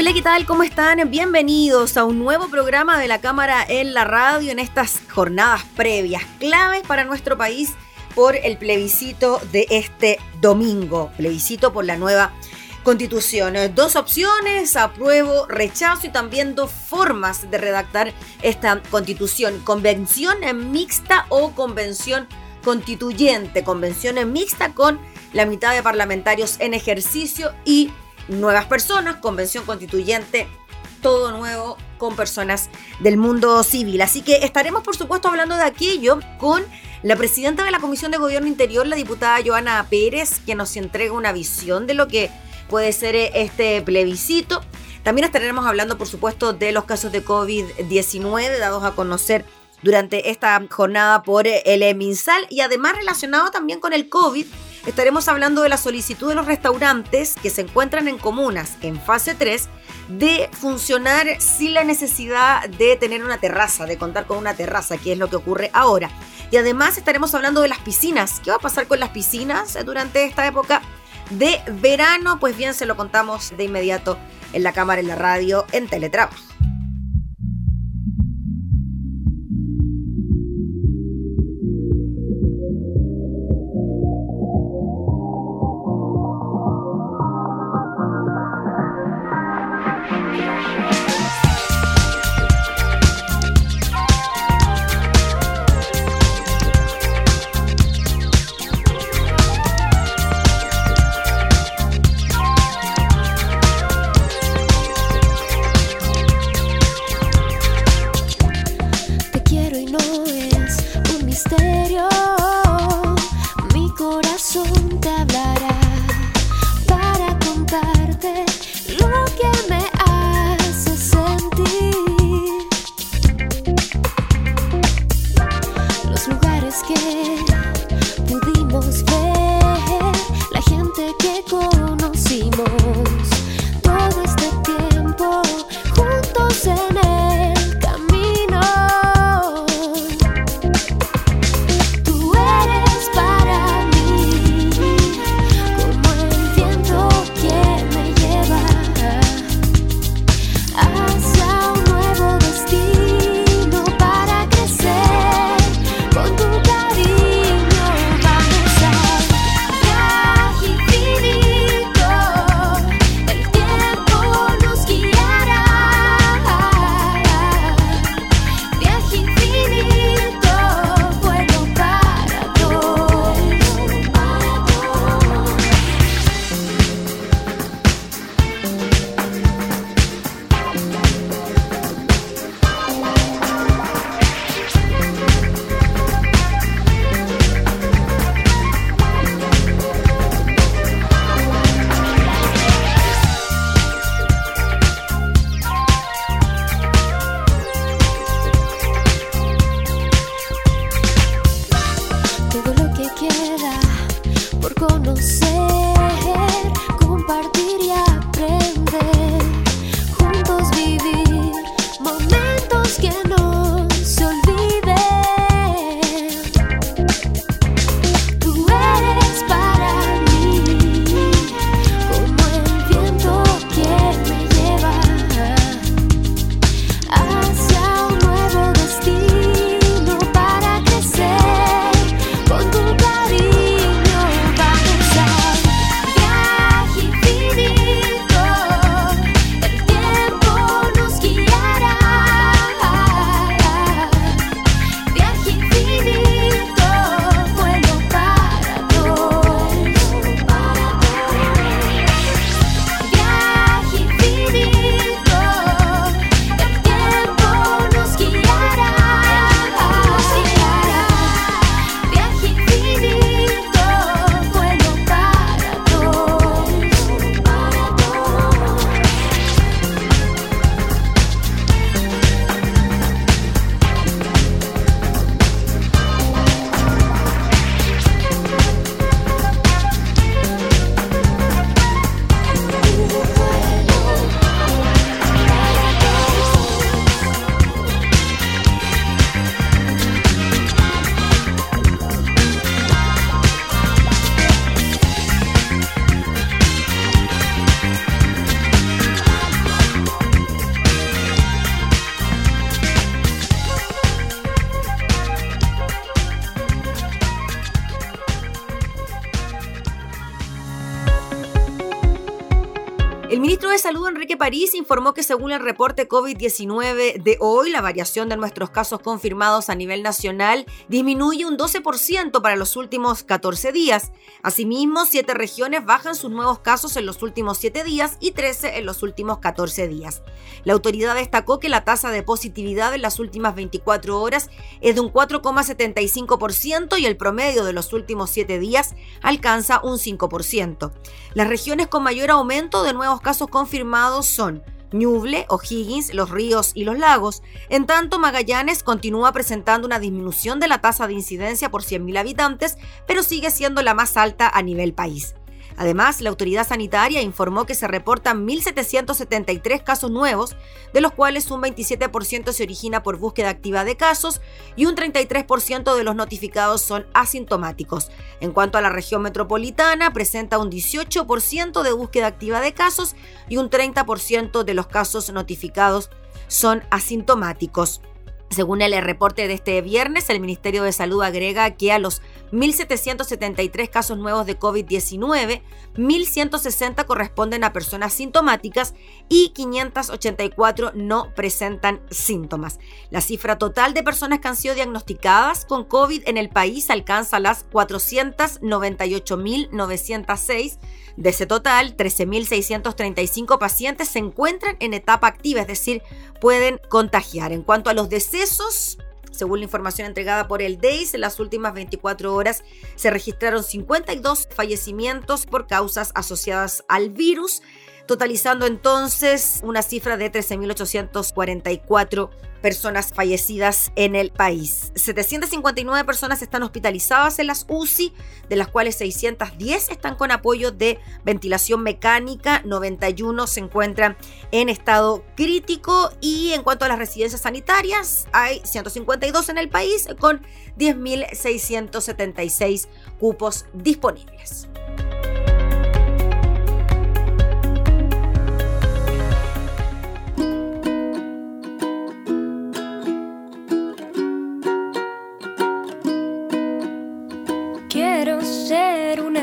Hola, ¿qué tal? ¿Cómo están? Bienvenidos a un nuevo programa de la Cámara en la Radio en estas jornadas previas, claves para nuestro país por el plebiscito de este domingo, plebiscito por la nueva constitución. Dos opciones, apruebo, rechazo y también dos formas de redactar esta constitución, convención mixta o convención constituyente, convención mixta con la mitad de parlamentarios en ejercicio y nuevas personas, convención constituyente, todo nuevo con personas del mundo civil. Así que estaremos, por supuesto, hablando de aquello con la presidenta de la Comisión de Gobierno Interior, la diputada Joana Pérez, que nos entrega una visión de lo que puede ser este plebiscito. También estaremos hablando, por supuesto, de los casos de COVID-19 dados a conocer durante esta jornada por el MinSal y además relacionado también con el COVID estaremos hablando de la solicitud de los restaurantes que se encuentran en comunas en fase 3 de funcionar sin la necesidad de tener una terraza, de contar con una terraza, que es lo que ocurre ahora. Y además estaremos hablando de las piscinas. ¿Qué va a pasar con las piscinas durante esta época de verano? Pues bien, se lo contamos de inmediato en la cámara, en la radio, en teletrabajo. I París, informó que según el reporte COVID-19 de hoy, la variación de nuestros casos confirmados a nivel nacional disminuye un 12% para los últimos 14 días. Asimismo, siete regiones bajan sus nuevos casos en los últimos 7 días y 13 en los últimos 14 días. La autoridad destacó que la tasa de positividad en las últimas 24 horas es de un 4,75% y el promedio de los últimos 7 días alcanza un 5%. Las regiones con mayor aumento de nuevos casos confirmados son Ñuble, O'Higgins, Los Ríos y Los Lagos. En tanto, Magallanes continúa presentando una disminución de la tasa de incidencia por 100.000 habitantes, pero sigue siendo la más alta a nivel país. Además, la autoridad sanitaria informó que se reportan 1.773 casos nuevos, de los cuales un 27% se origina por búsqueda activa de casos y un 33% de los notificados son asintomáticos. En cuanto a la región metropolitana, presenta un 18% de búsqueda activa de casos y un 30% de los casos notificados son asintomáticos. Según el reporte de este viernes, el Ministerio de Salud agrega que a los 1.773 casos nuevos de COVID-19, 1.160 corresponden a personas sintomáticas y 584 no presentan síntomas. La cifra total de personas que han sido diagnosticadas con COVID en el país alcanza las 498.906 de ese total, 13.635 pacientes se encuentran en etapa activa, es decir, pueden contagiar. En cuanto a los decesos, según la información entregada por el DEIS, en las últimas 24 horas se registraron 52 fallecimientos por causas asociadas al virus totalizando entonces una cifra de 13.844 personas fallecidas en el país. 759 personas están hospitalizadas en las UCI, de las cuales 610 están con apoyo de ventilación mecánica, 91 se encuentran en estado crítico y en cuanto a las residencias sanitarias, hay 152 en el país con 10.676 cupos disponibles.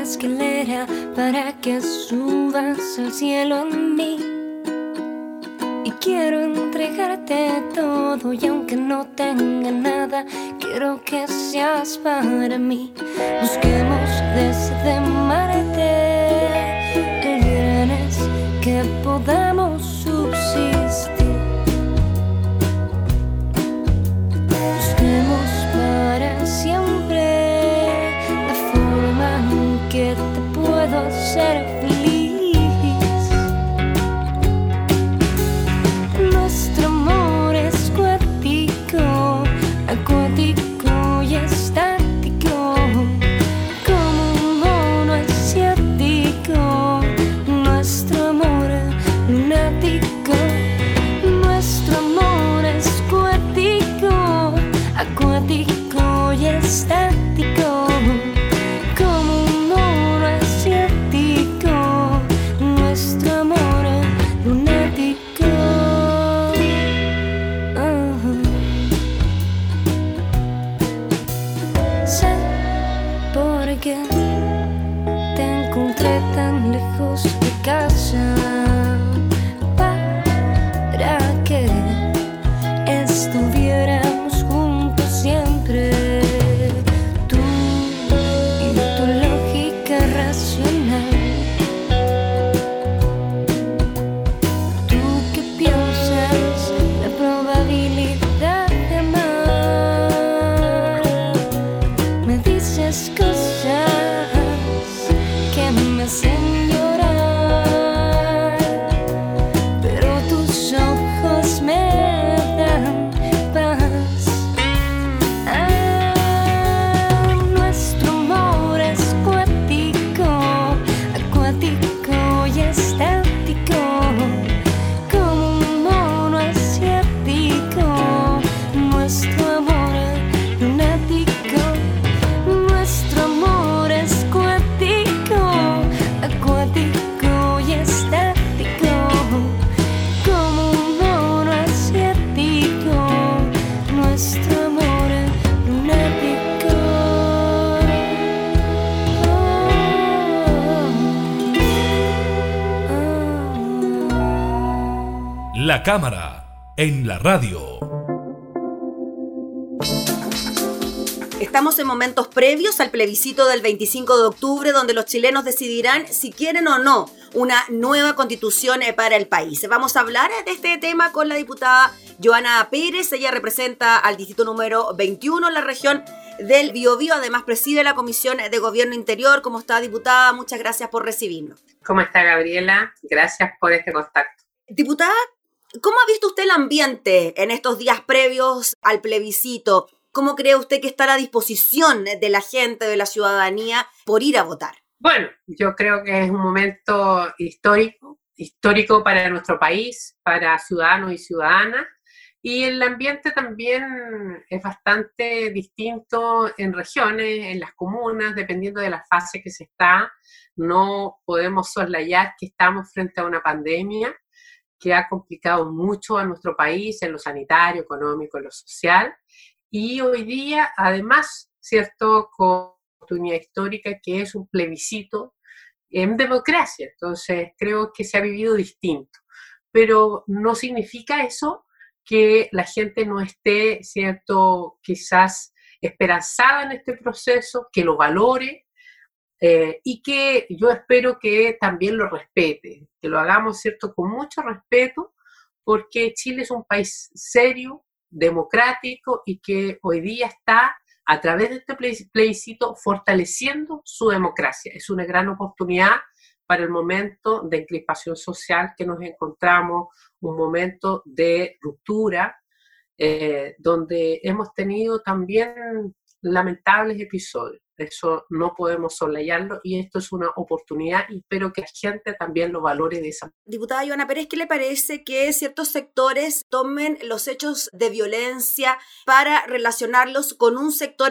Escalera para que subas al cielo en mí. Y quiero entregarte todo y aunque no tenga nada, quiero que seas para mí. Busquemos desde Marte el viernes que podamos La cámara en la radio. Estamos en momentos previos al plebiscito del 25 de octubre donde los chilenos decidirán si quieren o no una nueva constitución eh, para el país. Vamos a hablar de este tema con la diputada Joana Pérez. Ella representa al distrito número 21 en la región del Biobío. Además preside la Comisión de Gobierno Interior. ¿Cómo está, diputada? Muchas gracias por recibirnos. ¿Cómo está, Gabriela? Gracias por este contacto. Diputada, ¿cómo ha visto usted el ambiente en estos días previos al plebiscito? ¿Cómo cree usted que está a la disposición de la gente, de la ciudadanía, por ir a votar? Bueno, yo creo que es un momento histórico, histórico para nuestro país, para ciudadanos y ciudadanas, y el ambiente también es bastante distinto en regiones, en las comunas, dependiendo de la fase que se está. No podemos soslayar que estamos frente a una pandemia que ha complicado mucho a nuestro país en lo sanitario, económico, en lo social, y hoy día, además, ¿cierto?, con oportunidad histórica que es un plebiscito en democracia. Entonces, creo que se ha vivido distinto. Pero no significa eso que la gente no esté, ¿cierto?, quizás esperanzada en este proceso, que lo valore eh, y que yo espero que también lo respete, que lo hagamos, ¿cierto?, con mucho respeto, porque Chile es un país serio, democrático y que hoy día está a través de este plebiscito fortaleciendo su democracia. Es una gran oportunidad para el momento de encrispación social que nos encontramos, un momento de ruptura, eh, donde hemos tenido también lamentables episodios. Eso no podemos soslayarlo y esto es una oportunidad y espero que la gente también lo valore de esa. Diputada Ivana Pérez, ¿qué le parece que ciertos sectores tomen los hechos de violencia para relacionarlos con un sector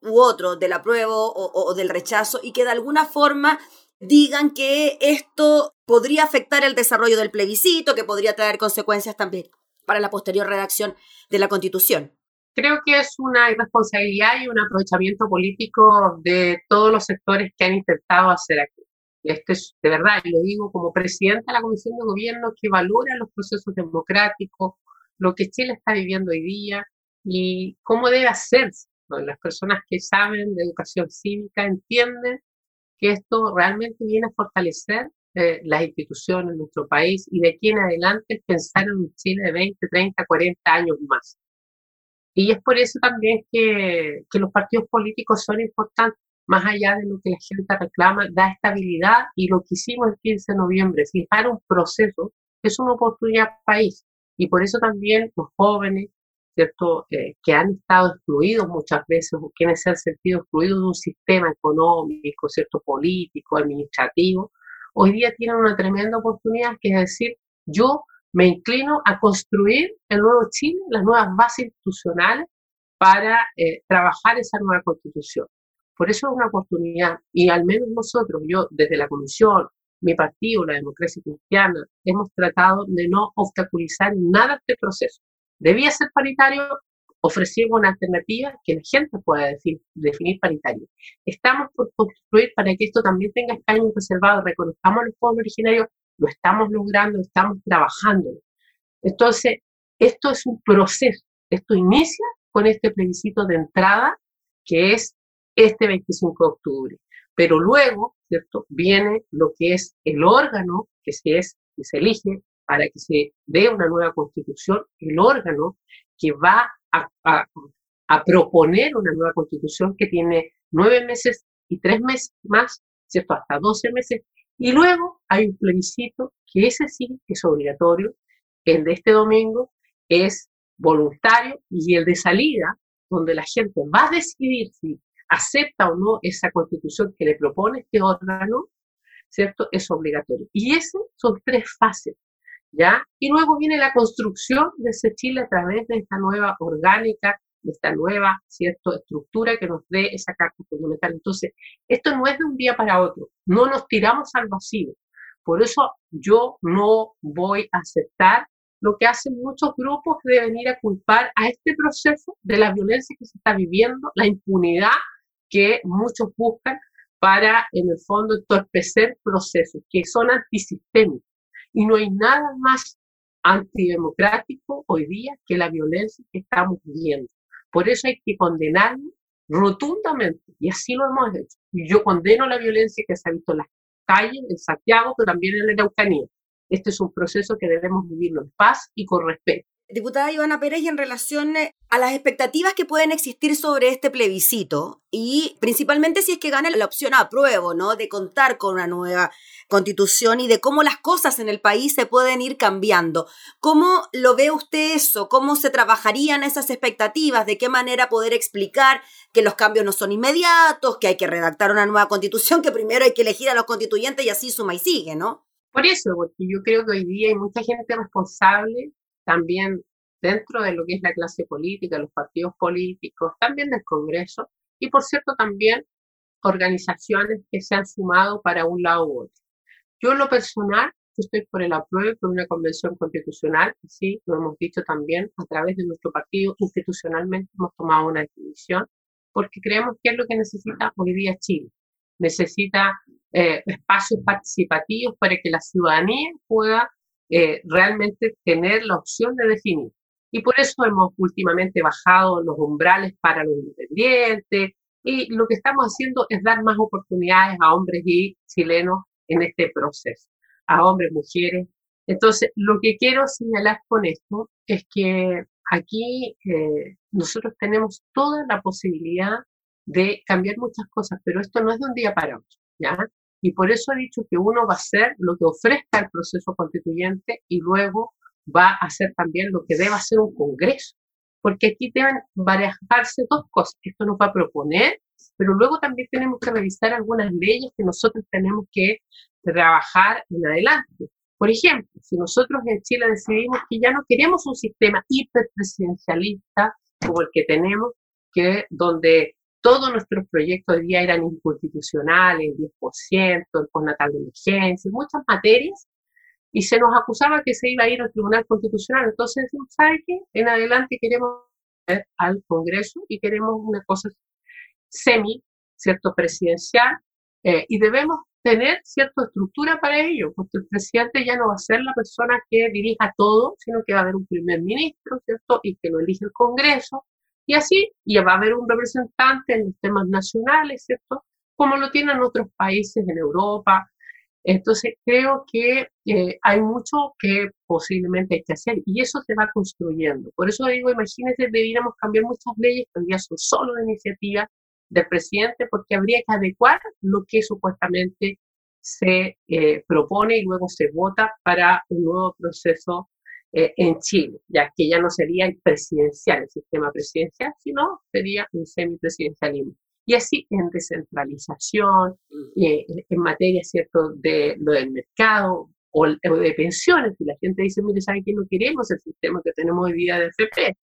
u otro del apruebo o, o del rechazo y que de alguna forma digan que esto podría afectar el desarrollo del plebiscito, que podría traer consecuencias también para la posterior redacción de la Constitución? Creo que es una irresponsabilidad y un aprovechamiento político de todos los sectores que han intentado hacer aquí. Y esto es de verdad, lo digo como presidenta de la Comisión de Gobierno que valora los procesos democráticos, lo que Chile está viviendo hoy día y cómo debe hacerse. Las personas que saben de educación cívica entienden que esto realmente viene a fortalecer eh, las instituciones en nuestro país y de aquí en adelante pensar en un Chile de 20, 30, 40 años más. Y es por eso también que, que los partidos políticos son importantes, más allá de lo que la gente reclama, da estabilidad y lo que hicimos el 15 de noviembre, fijar un proceso, es una oportunidad país. Y por eso también los jóvenes, ¿cierto?, eh, que han estado excluidos muchas veces o quienes se han sentido excluidos de un sistema económico, ¿cierto?, político, administrativo, hoy día tienen una tremenda oportunidad que es decir, yo me inclino a construir el nuevo Chile, las nuevas bases institucionales para eh, trabajar esa nueva constitución. Por eso es una oportunidad y al menos nosotros, yo desde la comisión, mi partido, la democracia cristiana, hemos tratado de no obstaculizar nada este proceso. Debía ser paritario, ofrecimos una alternativa que la gente pueda definir, definir paritario. Estamos por construir para que esto también tenga escaños reservados, reconozcamos los pueblos originarios lo estamos logrando, estamos trabajando. Entonces, esto es un proceso, esto inicia con este plebiscito de entrada que es este 25 de octubre, pero luego, ¿cierto? Viene lo que es el órgano que se, es, que se elige para que se dé una nueva constitución, el órgano que va a, a, a proponer una nueva constitución que tiene nueve meses y tres meses más, ¿cierto? Hasta doce meses y luego hay un plebiscito que ese sí es obligatorio, el de este domingo es voluntario y el de salida, donde la gente va a decidir si acepta o no esa constitución que le propone este órgano, ¿cierto? Es obligatorio. Y esas son tres fases, ¿ya? Y luego viene la construcción de ese Chile a través de esta nueva orgánica esta nueva ¿cierto? estructura que nos dé esa carta fundamental. Entonces, esto no es de un día para otro, no nos tiramos al vacío. Por eso yo no voy a aceptar lo que hacen muchos grupos de venir a culpar a este proceso de la violencia que se está viviendo, la impunidad que muchos buscan para, en el fondo, entorpecer procesos que son antisistémicos. Y no hay nada más antidemocrático hoy día que la violencia que estamos viviendo. Por eso hay que condenarlo rotundamente, y así lo hemos hecho. Y yo condeno la violencia que se ha visto en las calles, en Santiago, pero también en la Araucanía. Este es un proceso que debemos vivirlo en paz y con respeto. Diputada Ivana Pérez, y en relación eh, a las expectativas que pueden existir sobre este plebiscito, y principalmente si es que gana la opción apruebo, ¿no? De contar con una nueva constitución y de cómo las cosas en el país se pueden ir cambiando. ¿Cómo lo ve usted eso? ¿Cómo se trabajarían esas expectativas? ¿De qué manera poder explicar que los cambios no son inmediatos, que hay que redactar una nueva constitución, que primero hay que elegir a los constituyentes y así suma y sigue, ¿no? Por eso, porque yo creo que hoy día hay mucha gente responsable también dentro de lo que es la clase política, los partidos políticos, también del Congreso y por cierto también organizaciones que se han sumado para un lado u otro. Yo en lo personal estoy por el apruebo por una convención constitucional, sí, lo hemos dicho también a través de nuestro partido, institucionalmente hemos tomado una decisión, porque creemos que es lo que necesita hoy día Chile. Necesita eh, espacios participativos para que la ciudadanía pueda eh, realmente tener la opción de definir. Y por eso hemos últimamente bajado los umbrales para los independientes y lo que estamos haciendo es dar más oportunidades a hombres y chilenos en este proceso, a hombres, mujeres. Entonces, lo que quiero señalar con esto es que aquí eh, nosotros tenemos toda la posibilidad de cambiar muchas cosas, pero esto no es de un día para otro, ¿ya? Y por eso he dicho que uno va a hacer lo que ofrezca el proceso constituyente y luego va a hacer también lo que deba hacer un Congreso. Porque aquí deben barajarse dos cosas. Esto nos va a proponer, pero luego también tenemos que revisar algunas leyes que nosotros tenemos que trabajar en adelante. Por ejemplo, si nosotros en Chile decidimos que ya no queremos un sistema hiperpresidencialista como el que tenemos, que donde todos nuestros proyectos de día eran inconstitucionales, 10%, el postnatal de emergencia, muchas materias, y se nos acusaba que se iba a ir al Tribunal Constitucional. Entonces ¿sabe qué? En adelante queremos ir al Congreso y queremos una cosa semi, ¿cierto?, presidencial, eh, y debemos tener cierta estructura para ello, porque el presidente ya no va a ser la persona que dirija todo, sino que va a haber un primer ministro, ¿cierto?, y que lo elige el Congreso, y así, y va a haber un representante en los temas nacionales, ¿cierto? Como lo tienen otros países en Europa. Entonces, creo que eh, hay mucho que posiblemente hay que hacer y eso se va construyendo. Por eso digo, imagínense, debiéramos cambiar muchas leyes que solo de iniciativa del presidente porque habría que adecuar lo que supuestamente se eh, propone y luego se vota para un nuevo proceso eh, en Chile, ya que ya no sería el presidencial, el sistema presidencial, sino sería un semipresidencialismo. Y así en descentralización, eh, en materia ¿cierto? de lo del mercado o, de pensiones, y la gente dice, mire, ¿sabe que no queremos el sistema que tenemos hoy día de FP?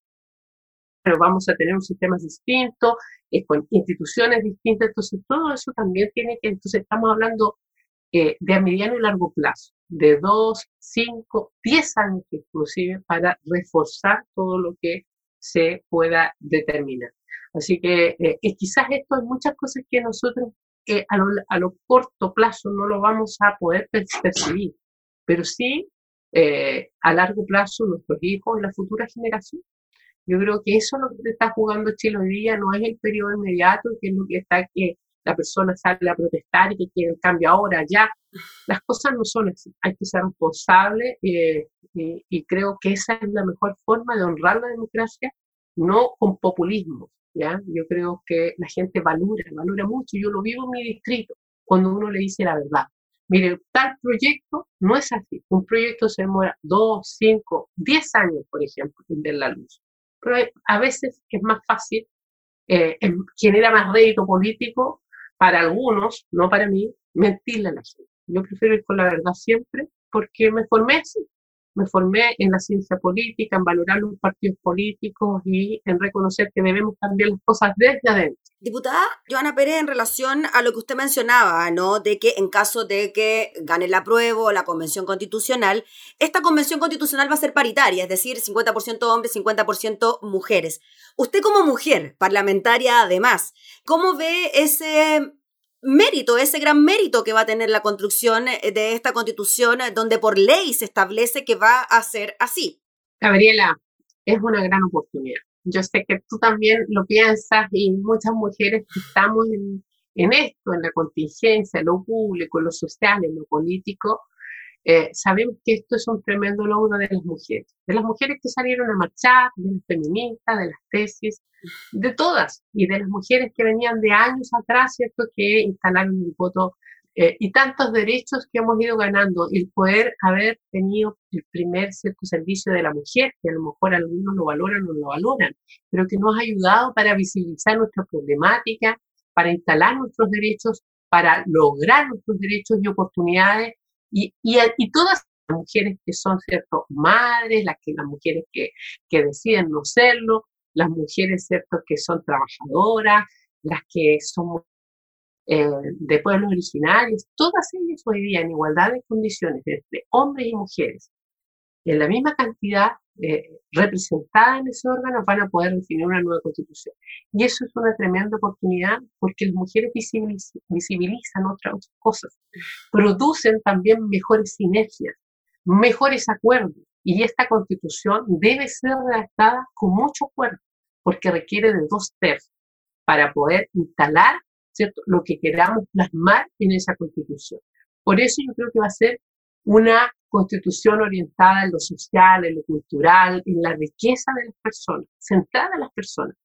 Pero vamos a tener un sistema distinto, eh, con instituciones distintas, entonces todo eso también tiene que, entonces estamos hablando eh, de a mediano y largo plazo, de dos, cinco, diez años inclusive, para reforzar todo lo que se pueda determinar. Así que eh, quizás esto hay muchas cosas que nosotros eh, a, lo, a, lo, corto plazo no lo vamos a poder percibir, pero sí a largo plazo nuestros hijos la futura generación. Yo creo que eso es lo que está jugando Chile hoy día, no es el periodo inmediato, que es lo que está que la persona sale a protestar y que quiere el cambio ahora, ya. Las cosas no son así. Hay que ser responsable eh, y, creo que esa es la mejor forma de honrar la democracia, no con populismo. ¿ya? Yo creo que la gente valora, valora mucho. Yo lo vivo en mi distrito, cuando uno le dice la verdad. Mire, tal proyecto no es así. Un proyecto se demora dos, cinco, diez años, por ejemplo, en ver la luz. Pero a veces es más fácil, eh, genera más rédito político para algunos, no para mí, mentirle a la gente. Yo prefiero ir con la verdad siempre porque me formé así. Me formé en la ciencia política, en valorar los partidos políticos y en reconocer que debemos cambiar las cosas desde adentro. Diputada Joana Pérez, en relación a lo que usted mencionaba, ¿no? De que en caso de que gane el apruebo la convención constitucional, esta convención constitucional va a ser paritaria, es decir, 50% hombres, 50% mujeres. Usted como mujer, parlamentaria además, ¿cómo ve ese mérito, ese gran mérito que va a tener la construcción de esta constitución, donde por ley se establece que va a ser así. Gabriela, es una gran oportunidad. Yo sé que tú también lo piensas y muchas mujeres que estamos en, esto, en la contingencia, en lo público, en lo social, en lo político, eh, sabemos que esto es un tremendo logro de las mujeres, de las mujeres que salieron a marchar, de las feministas, de las tesis, de todas, y de las mujeres que venían de años atrás, ¿cierto?, que instalaron el voto eh, y tantos derechos que hemos ido ganando, el poder haber tenido el primer cierto servicio de la mujer, que a lo mejor algunos lo valoran o no lo valoran, pero que nos ha ayudado para visibilizar nuestra problemática, para instalar nuestros derechos, para lograr nuestros derechos y oportunidades y, y, y todas las mujeres que son, ¿cierto?, madres, las, que, las mujeres que, que deciden no serlo, las mujeres, ¿cierto?, que son trabajadoras, las que son eh, de pueblos originarios, todas ellas hoy día en igualdad de condiciones entre hombres y mujeres, en la misma cantidad eh, representada en ese órgano, van a poder definir una nueva constitución. Y eso es una tremenda oportunidad porque las mujeres visibilizan otras cosas, producen también mejores sinergias, mejores acuerdos. Y esta constitución debe ser redactada con mucho acuerdo, porque requiere de dos tercios para poder instalar ¿cierto? lo que queramos plasmar en esa constitución. Por eso yo creo que va a ser una constitución orientada en lo social, en lo cultural, en la riqueza de las personas, centrada en las personas.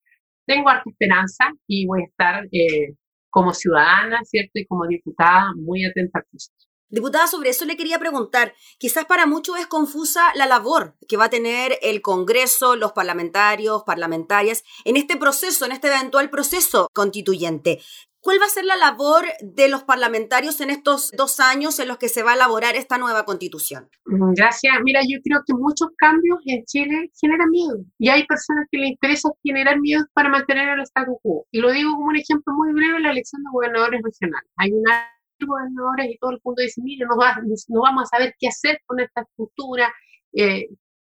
Tengo harta esperanza y voy a estar eh, como ciudadana, ¿cierto? Y como diputada muy atenta al proceso. Diputada, sobre eso le quería preguntar, quizás para muchos es confusa la labor que va a tener el Congreso, los parlamentarios, parlamentarias, en este proceso, en este eventual proceso constituyente. ¿Cuál va a ser la labor de los parlamentarios en estos dos años en los que se va a elaborar esta nueva constitución? Mm, gracias. Mira, yo creo que muchos cambios en Chile generan miedo y hay personas que les interesa generar miedo para mantener el statu quo. Y lo digo como un ejemplo muy breve, la elección de gobernadores regionales. Hay una gobernadores y todo el mundo dice, mire, no, no vamos a saber qué hacer con esta estructura. Eh,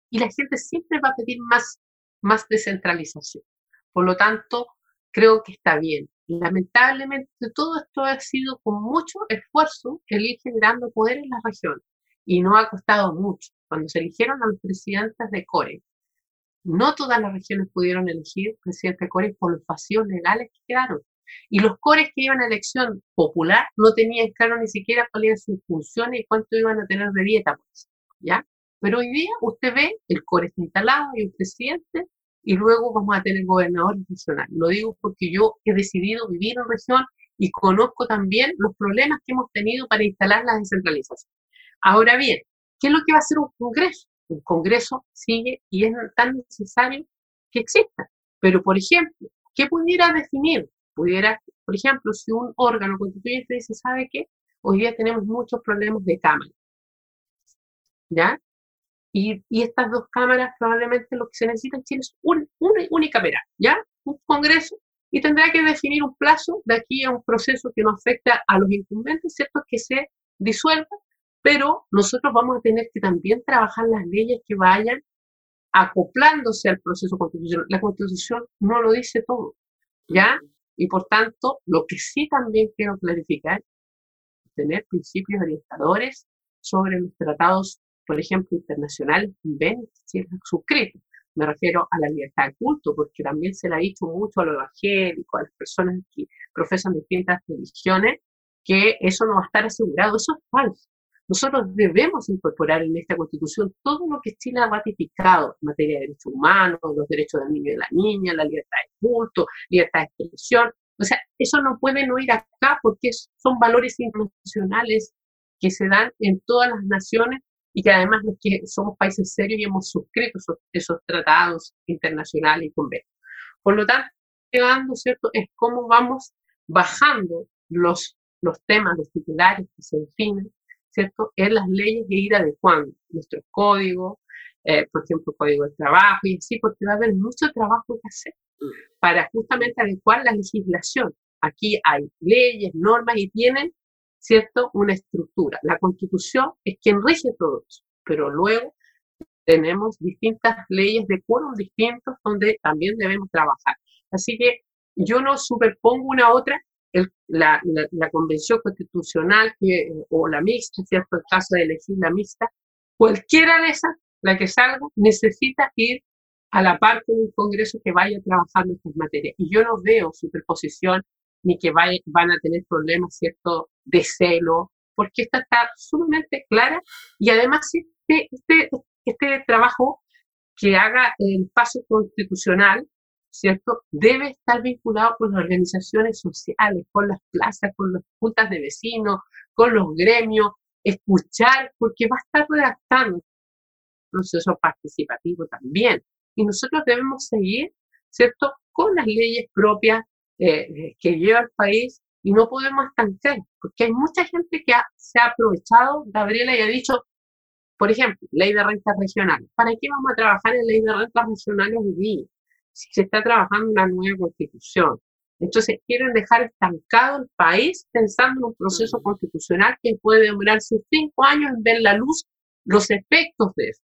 y la gente siempre va a pedir más, más descentralización. Por lo tanto, creo que está bien. Lamentablemente todo esto ha sido con mucho esfuerzo el ir generando poder en la región y no ha costado mucho. Cuando se eligieron a los presidentes de CORE, no todas las regiones pudieron elegir presidente de CORE por los vacíos legales que quedaron. Y los cores que iban a elección popular no tenían claro ni siquiera cuáles eran sus funciones y cuánto iban a tener de dieta, pues, ¿ya? Pero hoy día usted ve, el core está instalado, hay un presidente, y luego vamos a tener gobernadores regionales. Lo digo porque yo he decidido vivir en región y conozco también los problemas que hemos tenido para instalar la descentralización. Ahora bien, ¿qué es lo que va a hacer un Congreso? Un Congreso sigue y es tan necesario que exista. Pero, por ejemplo, ¿qué pudiera definir? Pudiera, por ejemplo, si un órgano constituyente dice, ¿sabe qué? Hoy día tenemos muchos problemas de cámara. ¿Ya? Y, estas dos cámaras probablemente lo que se necesita en Chile es un, una unicameral, ¿ya? Un congreso y tendrá que definir un plazo de aquí a un proceso que no afecta a los incumbentes, ¿cierto? Que se disuelva, pero nosotros vamos a tener que también trabajar las leyes que vayan acoplándose al proceso constitucional. La constitución no lo dice todo, ¿ya? Y por tanto, lo que sí también quiero clarificar tener principios orientadores sobre los tratados por ejemplo, internacionales ven si suscrito. Me refiero a la libertad de culto, porque también se le ha dicho mucho a los evangélicos, a las personas que profesan distintas religiones, que eso no va a estar asegurado. Eso es falso. Nosotros debemos incorporar en esta constitución todo lo que Chile ha ratificado en materia de derechos humanos, los derechos del niño y de la niña, la libertad de culto, libertad de expresión. O sea, eso no puede no ir acá porque son valores internacionales que se dan en todas las naciones y que además los que somos países serios y hemos suscrito esos, tratados internacionales y convenios. Por lo tanto, llegando, ¿cierto?, es cómo vamos bajando los, los temas, los titulares que se definen, ¿cierto?, en las leyes de ir adecuando nuestros códigos, eh, por ejemplo, código de trabajo y así, porque va a haber mucho trabajo que hacer para justamente adecuar la legislación. Aquí hay leyes, normas y tienen ¿cierto? Una estructura. La constitución es quien rige todo eso, pero luego tenemos distintas leyes de quórum distintos donde también debemos trabajar. Así que yo no superpongo una a otra, la, convención constitucional o la mixta, ¿cierto? El caso de elegir la mixta, cualquiera de esas, la que salga, necesita ir a la par con un Congreso que vaya trabajando estas materias. Y yo no veo superposición ni que van a tener problemas, ¿cierto?, de celo, porque esta está sumamente clara y además este, este, este trabajo que haga el paso constitucional, ¿cierto? Debe estar vinculado con las organizaciones sociales, con las plazas, con las juntas de vecinos, con los gremios, escuchar, porque va a estar redactando un proceso participativo también. Y nosotros debemos seguir, ¿cierto?, con las leyes propias eh, que lleva el país y no podemos estancar, porque hay mucha gente que se ha aprovechado, Gabriela, y ha dicho, por ejemplo, ley de rentas regionales. ¿Para qué vamos a trabajar en ley de rentas regionales hoy día? Si se está trabajando una nueva constitución. Entonces, quieren dejar estancado el país pensando en un proceso constitucional que puede demorarse cinco años en ver la luz, los efectos de eso.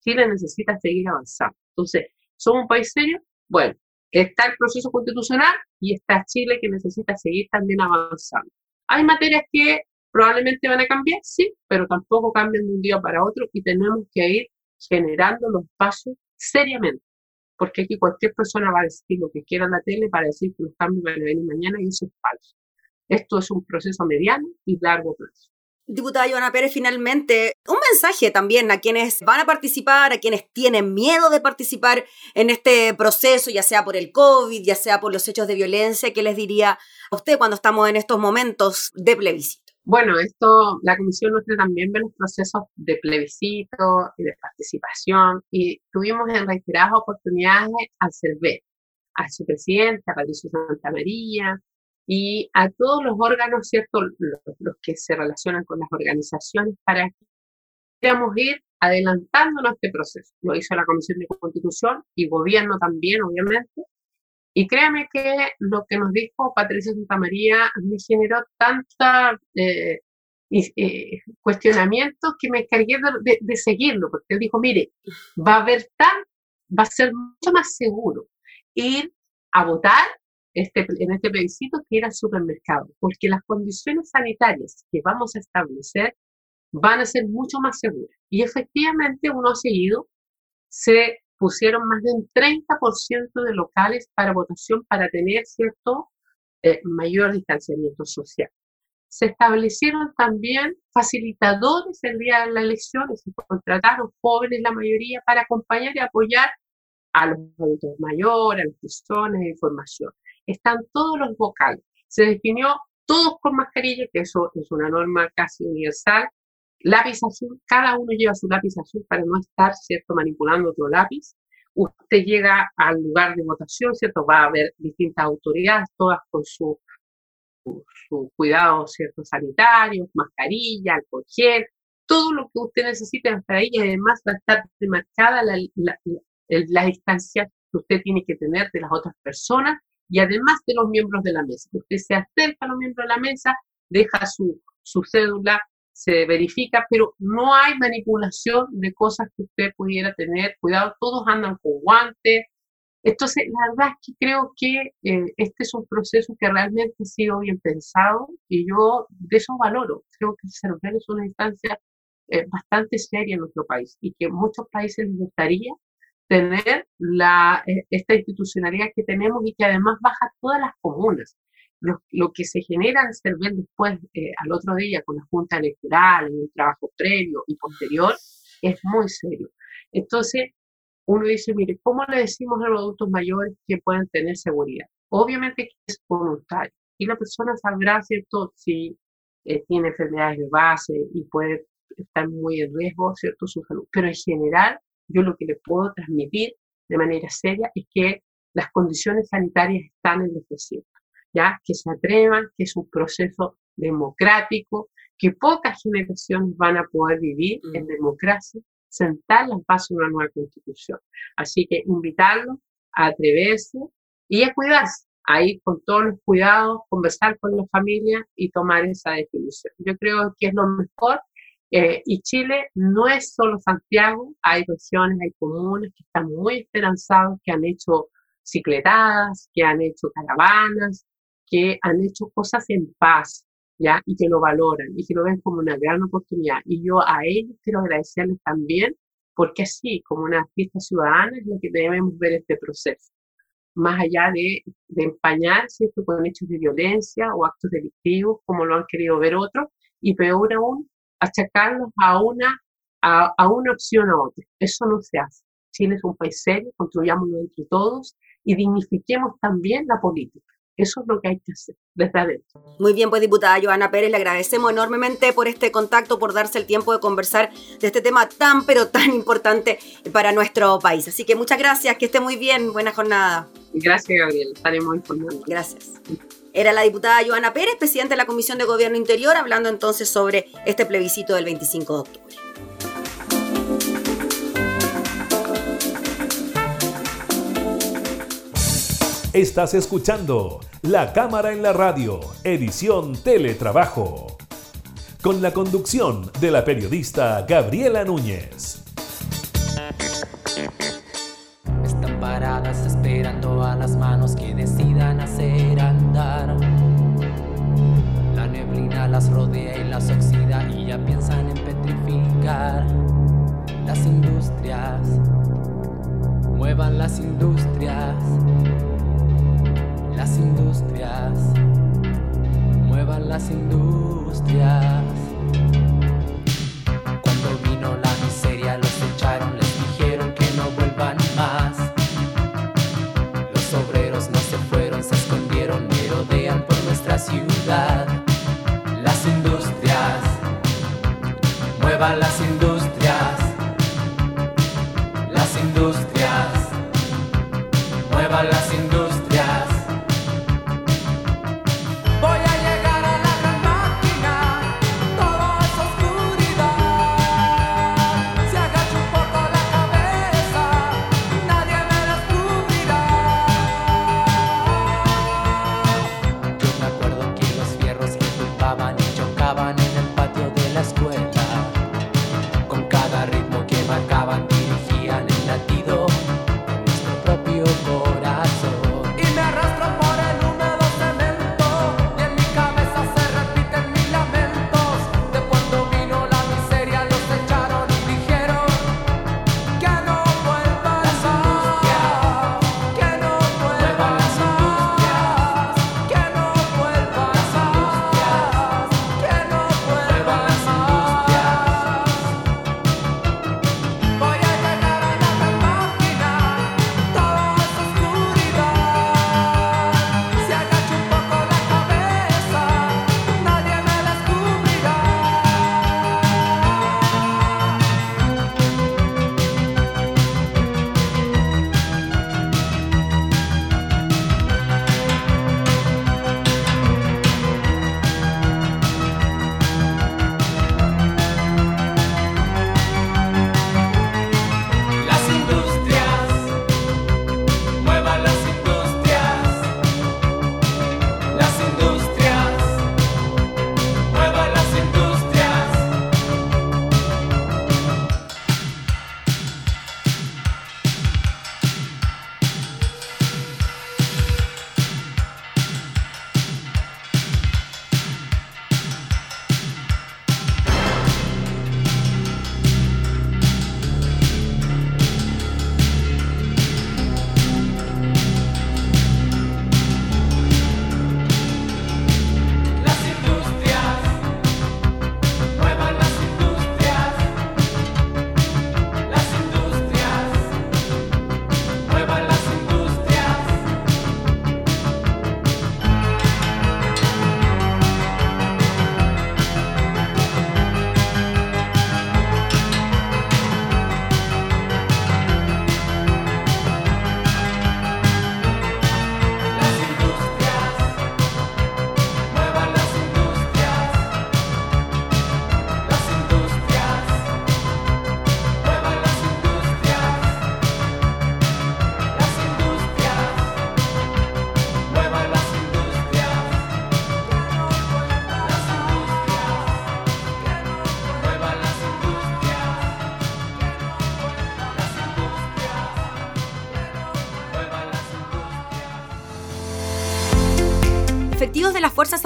Chile necesita seguir avanzando. Entonces, ¿somos un país serio? Bueno, está el proceso constitucional y está Chile que necesita seguir también avanzando. Hay materias que probablemente van a cambiar, sí, pero tampoco cambian de un día para otro y tenemos que ir generando los pasos seriamente, porque aquí cualquier persona va a decir lo que quiera en la tele para decir que los cambios van a venir mañana y eso es falso. Esto es un proceso mediano y largo plazo. Diputada Joana Pérez, finalmente, un mensaje también a quienes van a participar, a quienes tienen miedo de participar en este proceso, ya sea por el COVID, ya sea por los hechos de violencia, ¿qué les diría a usted cuando estamos en estos momentos de plebiscito? Bueno, esto, la Comisión nuestra también ve los procesos de plebiscito y de participación y tuvimos en reiteradas oportunidades al CERVET, a su presidente, a Patricio Santa María, y a todos los órganos, ¿cierto? Los, que se relacionan con las organizaciones para que podamos ir adelantándonos este proceso. Lo hizo la Comisión de Constitución y Gobierno también, obviamente. Y créame que lo que nos dijo Patricia Santamaría me generó tanta eh, eh, cuestionamientos que me encargué de, de, seguirlo, porque él dijo, mire, va a haber tan, va a ser mucho más seguro ir a votar este, en este plebiscito que ir al supermercado, porque las condiciones sanitarias que vamos a establecer van a ser mucho más seguras. Y efectivamente, uno ha seguido, se pusieron más de un 30% de locales para votación para tener cierto eh, mayor distanciamiento social. Se establecieron también facilitadores el día de las elecciones, se contrataron jóvenes la mayoría para acompañar y apoyar a los adultos mayores, a las personas de información están todos los vocales. Se definió todos con mascarilla, que eso es una norma casi universal. Lápiz azul, cada uno lleva su lápiz azul para no estar, ¿cierto?, manipulando otro lápiz. Usted llega al lugar de votación, ¿cierto? Va a haber distintas autoridades, todas con su, su, cuidado, ¿cierto?, sanitario, mascarilla, alcohol gel, todo lo que usted necesite estar ahí y además va a estar demarcada la, la, la distancia que usted tiene que tener de las otras personas y además de los miembros de la mesa. Usted se acerca a los miembros de la mesa, deja su, su cédula, se verifica, pero no hay manipulación de cosas que usted pudiera tener. Cuidado, todos andan con guantes. Entonces, la verdad es que creo que eh, este es un proceso que realmente ha sido bien pensado y yo de eso valoro. Creo que el CERVEL es una instancia eh, bastante seria en nuestro país y que muchos países les gustaría tener la, eh, esta institucionalidad que tenemos y que además baja todas las comunas. Lo, lo que se genera en Cervel después, eh, al otro día, con la Junta Electoral, en el trabajo previo y posterior, es muy serio. Entonces, uno dice, mire, ¿cómo le decimos a los adultos mayores que pueden tener seguridad? Obviamente que es voluntario y la persona sabrá, ¿cierto?, si eh, tiene enfermedades de base y puede estar muy en riesgo, ¿cierto?, su salud. Pero en general, yo lo que le puedo transmitir de manera seria es que las condiciones sanitarias están en desierto, ya que se atrevan, que es un proceso democrático, que pocas generaciones van a poder vivir en mm. democracia, sentar las bases de una nueva constitución. Así que invitarlos a atreverse y a cuidarse, a ir con todos los cuidados, conversar con la familia y tomar esa definición. Yo creo que es lo mejor eh, y Chile no es solo Santiago, hay regiones, hay comunas que están muy esperanzados, que han hecho cicletadas, que han hecho caravanas, que han hecho cosas en paz, ¿ya? Y que lo valoran y que lo ven como una gran oportunidad. Y yo a ellos quiero agradecerles también, porque así, como una fiesta ciudadana, es lo que debemos ver este proceso. Más allá de, de empañar, ¿cierto?, con hechos de violencia o actos delictivos, como lo han querido ver otros, y peor aún, achacarlos a una, a, a una opción a otra. Eso no se hace. Chile es un país serio, construyámoslo entre todos y dignifiquemos también la política. Eso es lo que hay que hacer desde adentro. Muy bien, pues diputada Joana Pérez, le agradecemos enormemente por este contacto, por darse el tiempo de conversar de este tema tan, pero tan importante para nuestro país. Así que muchas gracias, que esté muy bien, buena jornada. Gracias, Gabriel, estaremos informando. Gracias. Era la diputada Joana Pérez, presidenta de la Comisión de Gobierno Interior, hablando entonces sobre este plebiscito del 25 de octubre. Estás escuchando La Cámara en la Radio, edición Teletrabajo, con la conducción de la periodista Gabriela Núñez. Están paradas esperando a las manos que decidan hacer andar. La neblina las rodea y las oxida y ya piensan en petrificar. Las industrias, muevan las industrias las industrias, muevan las industrias.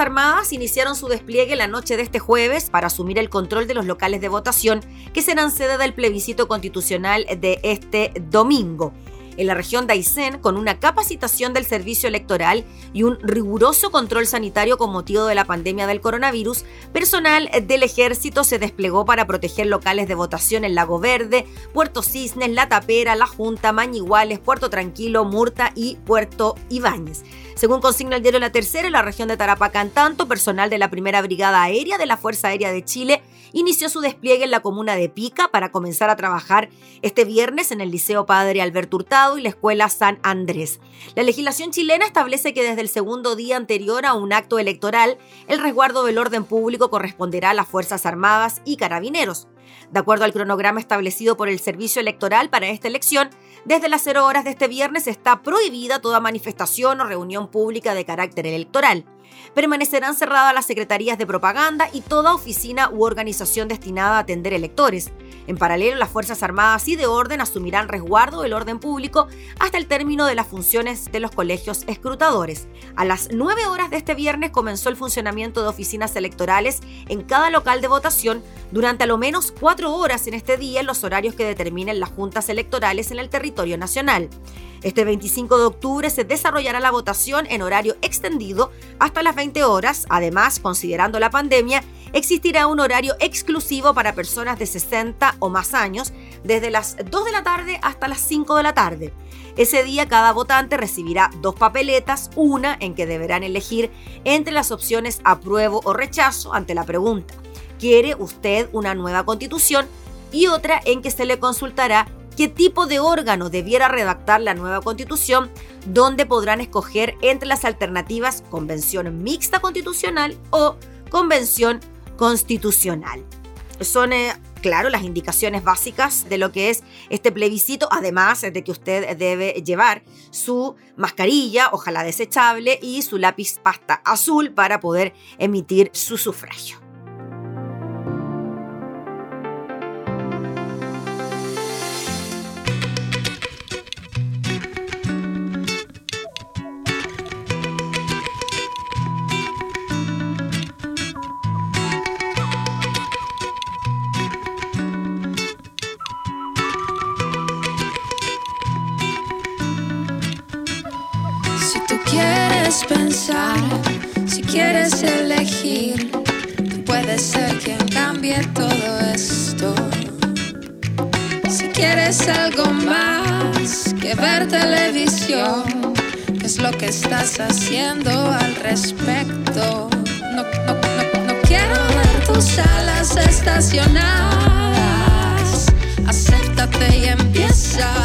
Armadas iniciaron su despliegue la noche de este jueves para asumir el control de los locales de votación que serán sede del plebiscito constitucional de este domingo en la región de Aysén con una capacitación del servicio electoral y un riguroso control sanitario con motivo de la pandemia del coronavirus, personal del ejército se desplegó para proteger locales de votación en Lago Verde, Puerto Cisnes, La Tapera, La Junta, Mañiguales, Puerto Tranquilo, Murta y Puerto Ibáñez. Según consigna el diario La Tercera, en la región de Tarapacá, tanto, personal de la Primera Brigada Aérea de la Fuerza Aérea de Chile inició su despliegue en la comuna de Pica para comenzar a trabajar este viernes en el Liceo Padre Alberto Hurtado y la Escuela San Andrés. La legislación chilena establece que desde el segundo día anterior a un acto electoral, el resguardo del orden público corresponderá a las Fuerzas Armadas y Carabineros. De acuerdo al cronograma establecido por el Servicio Electoral para esta elección, desde las 0 horas de este viernes está prohibida toda manifestación o reunión pública de carácter electoral. Permanecerán cerradas las secretarías de propaganda y toda oficina u organización destinada a atender electores. En paralelo, las Fuerzas Armadas y de Orden asumirán resguardo del orden público hasta el término de las funciones de los colegios escrutadores. A las 9 horas de este viernes comenzó el funcionamiento de oficinas electorales en cada local de votación durante a lo menos cuatro horas en este día en los horarios que determinen las juntas electorales en el territorio nacional. Este 25 de octubre se desarrollará la votación en horario extendido hasta las 20 horas. Además, considerando la pandemia, existirá un horario exclusivo para personas de 60 o más años, desde las 2 de la tarde hasta las 5 de la tarde. Ese día cada votante recibirá dos papeletas, una en que deberán elegir entre las opciones apruebo o rechazo ante la pregunta, ¿quiere usted una nueva constitución? y otra en que se le consultará qué tipo de órgano debiera redactar la nueva constitución, donde podrán escoger entre las alternativas convención mixta constitucional o convención constitucional. Son, eh, claro, las indicaciones básicas de lo que es este plebiscito, además de que usted debe llevar su mascarilla, ojalá desechable, y su lápiz pasta azul para poder emitir su sufragio. Quieres elegir, tú puedes ser quien cambie todo esto. Si quieres algo más que ver televisión, ¿qué es lo que estás haciendo al respecto? No, no, no, no quiero ver tus alas estacionadas. Acéptate y empieza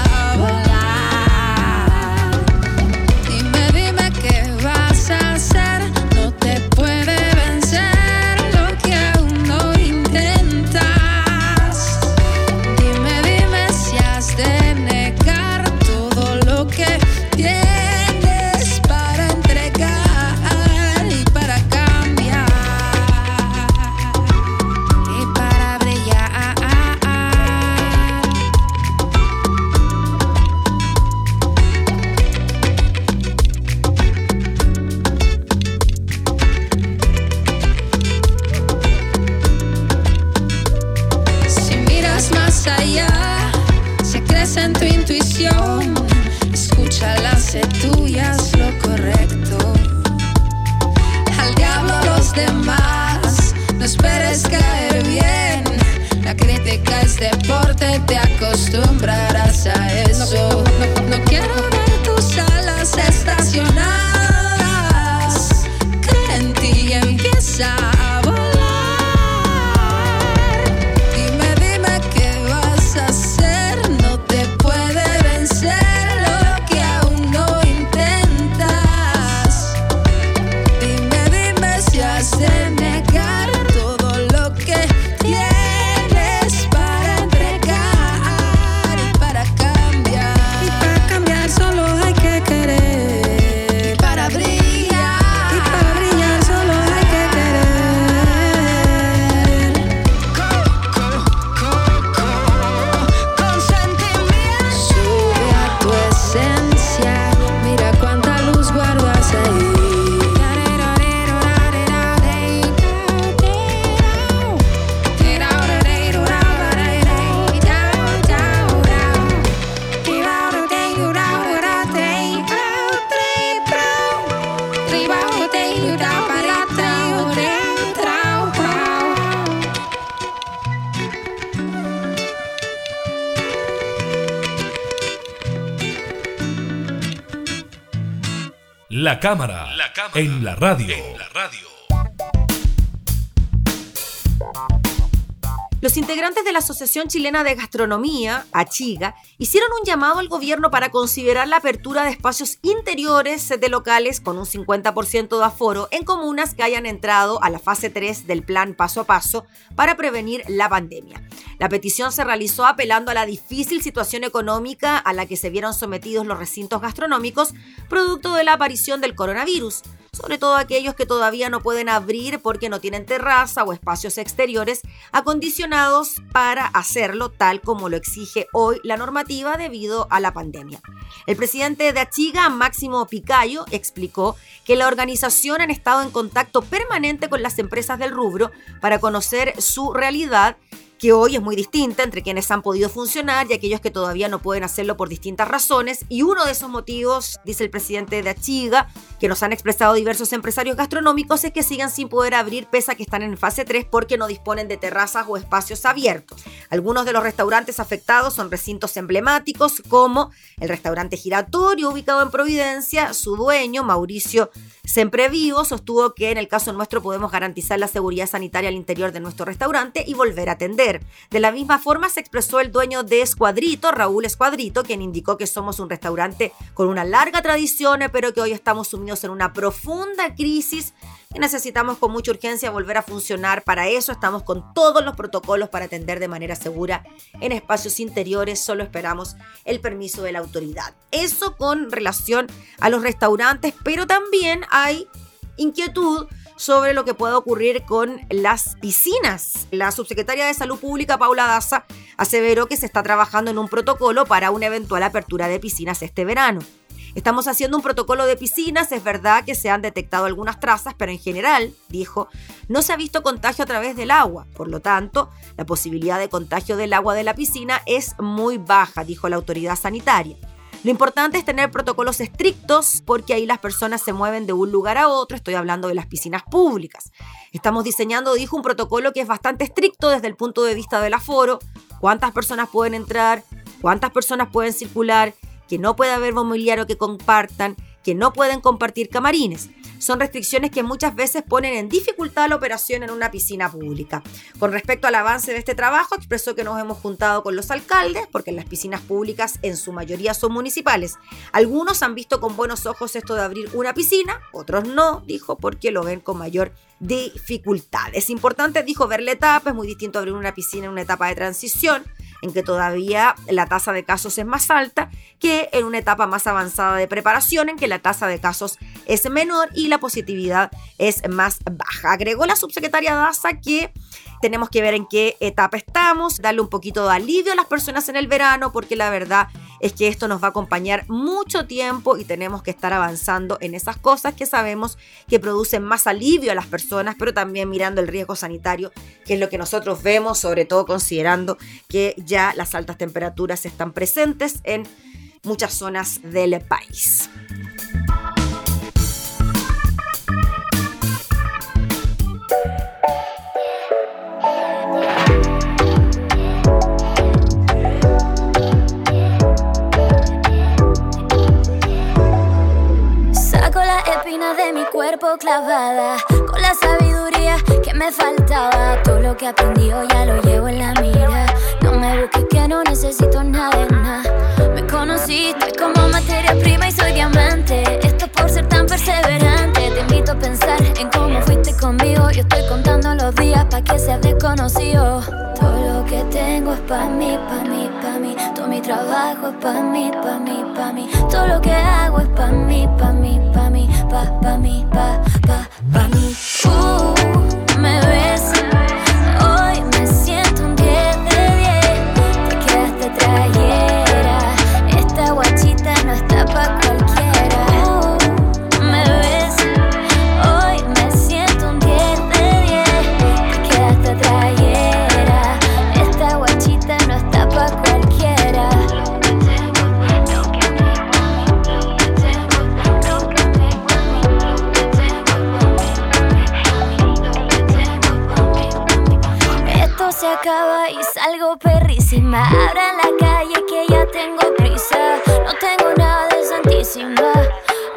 La cámara, en la radio. Los integrantes de la Asociación Chilena de Gastronomía, ACHIGA, hicieron un llamado al gobierno para considerar la apertura de espacios interiores de locales con un 50% de aforo en comunas que hayan entrado a la fase 3 del plan paso a paso para prevenir la pandemia. La petición se realizó apelando a la difícil situación económica a la que se vieron sometidos los recintos gastronómicos producto de la aparición del coronavirus sobre todo aquellos que todavía no pueden abrir porque no tienen terraza o espacios exteriores acondicionados para hacerlo tal como lo exige hoy la normativa debido a la pandemia. El presidente de Achiga, Máximo Picayo, explicó que la organización han estado en contacto permanente con las empresas del rubro para conocer su realidad que hoy es muy distinta entre quienes han podido funcionar y aquellos que todavía no pueden hacerlo por distintas razones. Y uno de esos motivos, dice el presidente de Achiga, que nos han expresado diversos empresarios gastronómicos, es que sigan sin poder abrir pese a que están en fase 3 porque no disponen de terrazas o espacios abiertos. Algunos de los restaurantes afectados son recintos emblemáticos como el restaurante giratorio ubicado en Providencia. Su dueño, Mauricio Siempre Vivo, sostuvo que en el caso nuestro podemos garantizar la seguridad sanitaria al interior de nuestro restaurante y volver a atender de la misma forma se expresó el dueño de Escuadrito, Raúl Escuadrito, quien indicó que somos un restaurante con una larga tradición, pero que hoy estamos sumidos en una profunda crisis y necesitamos con mucha urgencia volver a funcionar. Para eso estamos con todos los protocolos para atender de manera segura en espacios interiores. Solo esperamos el permiso de la autoridad. Eso con relación a los restaurantes, pero también hay inquietud sobre lo que pueda ocurrir con las piscinas. La subsecretaria de Salud Pública, Paula Daza, aseveró que se está trabajando en un protocolo para una eventual apertura de piscinas este verano. Estamos haciendo un protocolo de piscinas, es verdad que se han detectado algunas trazas, pero en general, dijo, no se ha visto contagio a través del agua. Por lo tanto, la posibilidad de contagio del agua de la piscina es muy baja, dijo la autoridad sanitaria. Lo importante es tener protocolos estrictos porque ahí las personas se mueven de un lugar a otro, estoy hablando de las piscinas públicas. Estamos diseñando, dijo, un protocolo que es bastante estricto desde el punto de vista del aforo, cuántas personas pueden entrar, cuántas personas pueden circular, que no puede haber mobiliario que compartan, que no pueden compartir camarines son restricciones que muchas veces ponen en dificultad la operación en una piscina pública. Con respecto al avance de este trabajo, expresó que nos hemos juntado con los alcaldes, porque las piscinas públicas en su mayoría son municipales. Algunos han visto con buenos ojos esto de abrir una piscina, otros no, dijo, porque lo ven con mayor dificultad. Es importante, dijo, ver la etapa, es muy distinto abrir una piscina en una etapa de transición en que todavía la tasa de casos es más alta que en una etapa más avanzada de preparación en que la tasa de casos es menor y la positividad es más baja. Agregó la subsecretaria Daza que tenemos que ver en qué etapa estamos, darle un poquito de alivio a las personas en el verano, porque la verdad es que esto nos va a acompañar mucho tiempo y tenemos que estar avanzando en esas cosas que sabemos que producen más alivio a las personas, pero también mirando el riesgo sanitario, que es lo que nosotros vemos, sobre todo considerando que ya las altas temperaturas están presentes en muchas zonas del país. Cuerpo clavada con la sabiduría que me faltaba. Todo lo que aprendí ya lo llevo en la mira. No me busques que no necesito nada nada. Me conociste como materia prima y soy diamante. Esto por ser tan perseverante. Te invito a pensar en cómo fuiste conmigo. Yo estoy contando los días para que seas desconocido. Todo lo que tengo es pa' mí, pa' mí, pa' mí. Todo mi trabajo es pa' mí, pa' mí, pa' mí. Todo lo que hago es pa' mí, pa' mí, pa' mí pa, pa mí, pa, pa, pa mí. Uh, acaba y salgo perrísima. Abran la calle que ya tengo prisa. No tengo nada de santísima.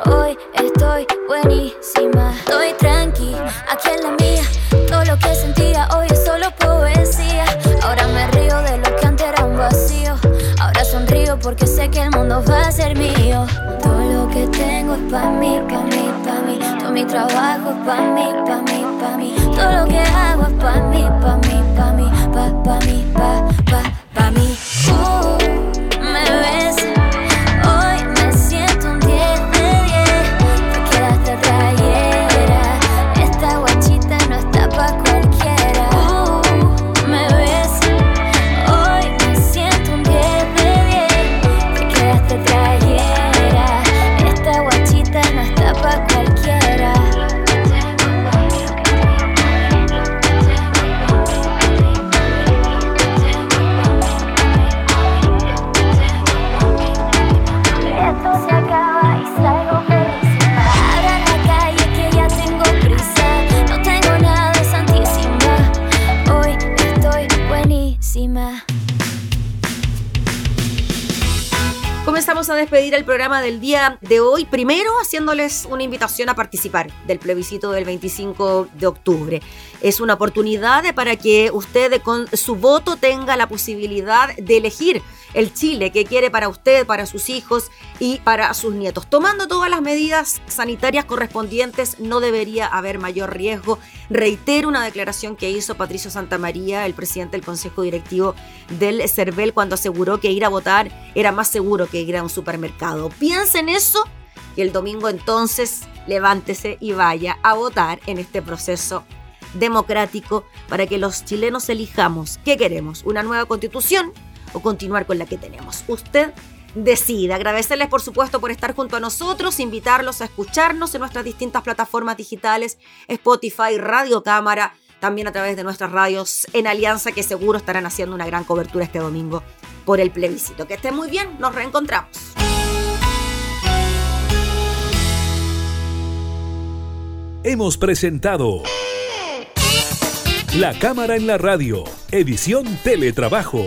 Hoy estoy buenísima. Estoy tranqui, aquí en la mía. Todo lo que sentía hoy es solo poesía. Ahora me río de lo que antes era un vacío. Ahora sonrío porque sé que el mundo va a ser mío. Todo lo que tengo es pa' mí, pa' mí, pa' mí. Todo mi trabajo es pa' mí, pa' mí, pa' mí. Todo lo que hago es pa' mí, pa' mí, pa' mí pa', pa' mí, pa', pa', pa' despedir el programa del día de hoy, primero haciéndoles una invitación a participar del plebiscito del 25 de octubre. Es una oportunidad para que usted con su voto tenga la posibilidad de elegir el Chile que quiere para usted, para sus hijos y para sus nietos. Tomando todas las medidas sanitarias correspondientes, no debería haber mayor riesgo. Reitero una declaración que hizo Patricio Santamaría, el presidente del Consejo Directivo del CERVEL, cuando aseguró que ir a votar era más seguro que ir a un supermercado. Piensa en eso y el domingo entonces levántese y vaya a votar en este proceso democrático para que los chilenos elijamos qué queremos, una nueva constitución o continuar con la que tenemos. Usted decide. Agradecerles por supuesto por estar junto a nosotros, invitarlos a escucharnos en nuestras distintas plataformas digitales, Spotify, Radio Cámara, también a través de nuestras radios en Alianza que seguro estarán haciendo una gran cobertura este domingo por el plebiscito. Que estén muy bien, nos reencontramos. Hemos presentado La Cámara en la Radio, edición Teletrabajo.